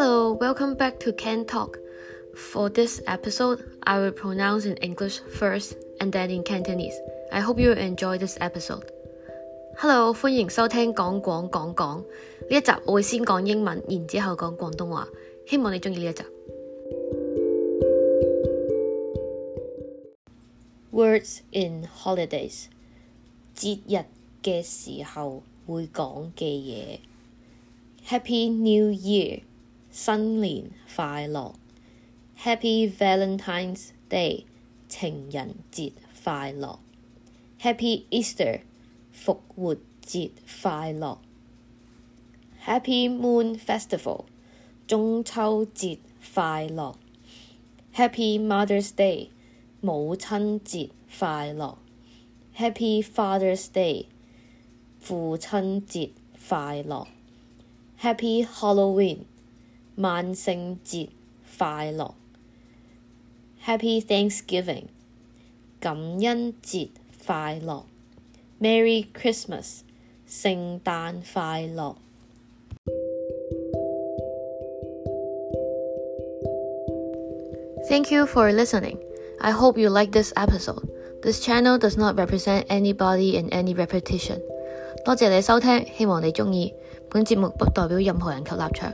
Hello, welcome back to Can Talk. For this episode, I will pronounce in English first and then in Cantonese. I hope you enjoy this episode. Hello，欢迎收听讲广讲讲呢一集，我会先讲英文，然之后讲广东话。希望你中意呢一集。Words in holidays，节日嘅时候会讲嘅嘢。Happy New Year， 新年快樂。Happy Valentine's Day，情人節快樂。Happy Easter，復活節快樂。Happy Moon Festival，中秋節快樂。Happy Mother's Day，母親節快樂。Happy Father's Day，父親節快樂。Happy Halloween，万圣节快乐。Happy Thanksgiving，感恩节快乐。Merry Christmas，圣诞快乐。Thank you for listening. I hope you like this episode. This channel does not represent anybody in any repetition. 多谢你收听，希望你钟意。本节目不代表任何人及立场。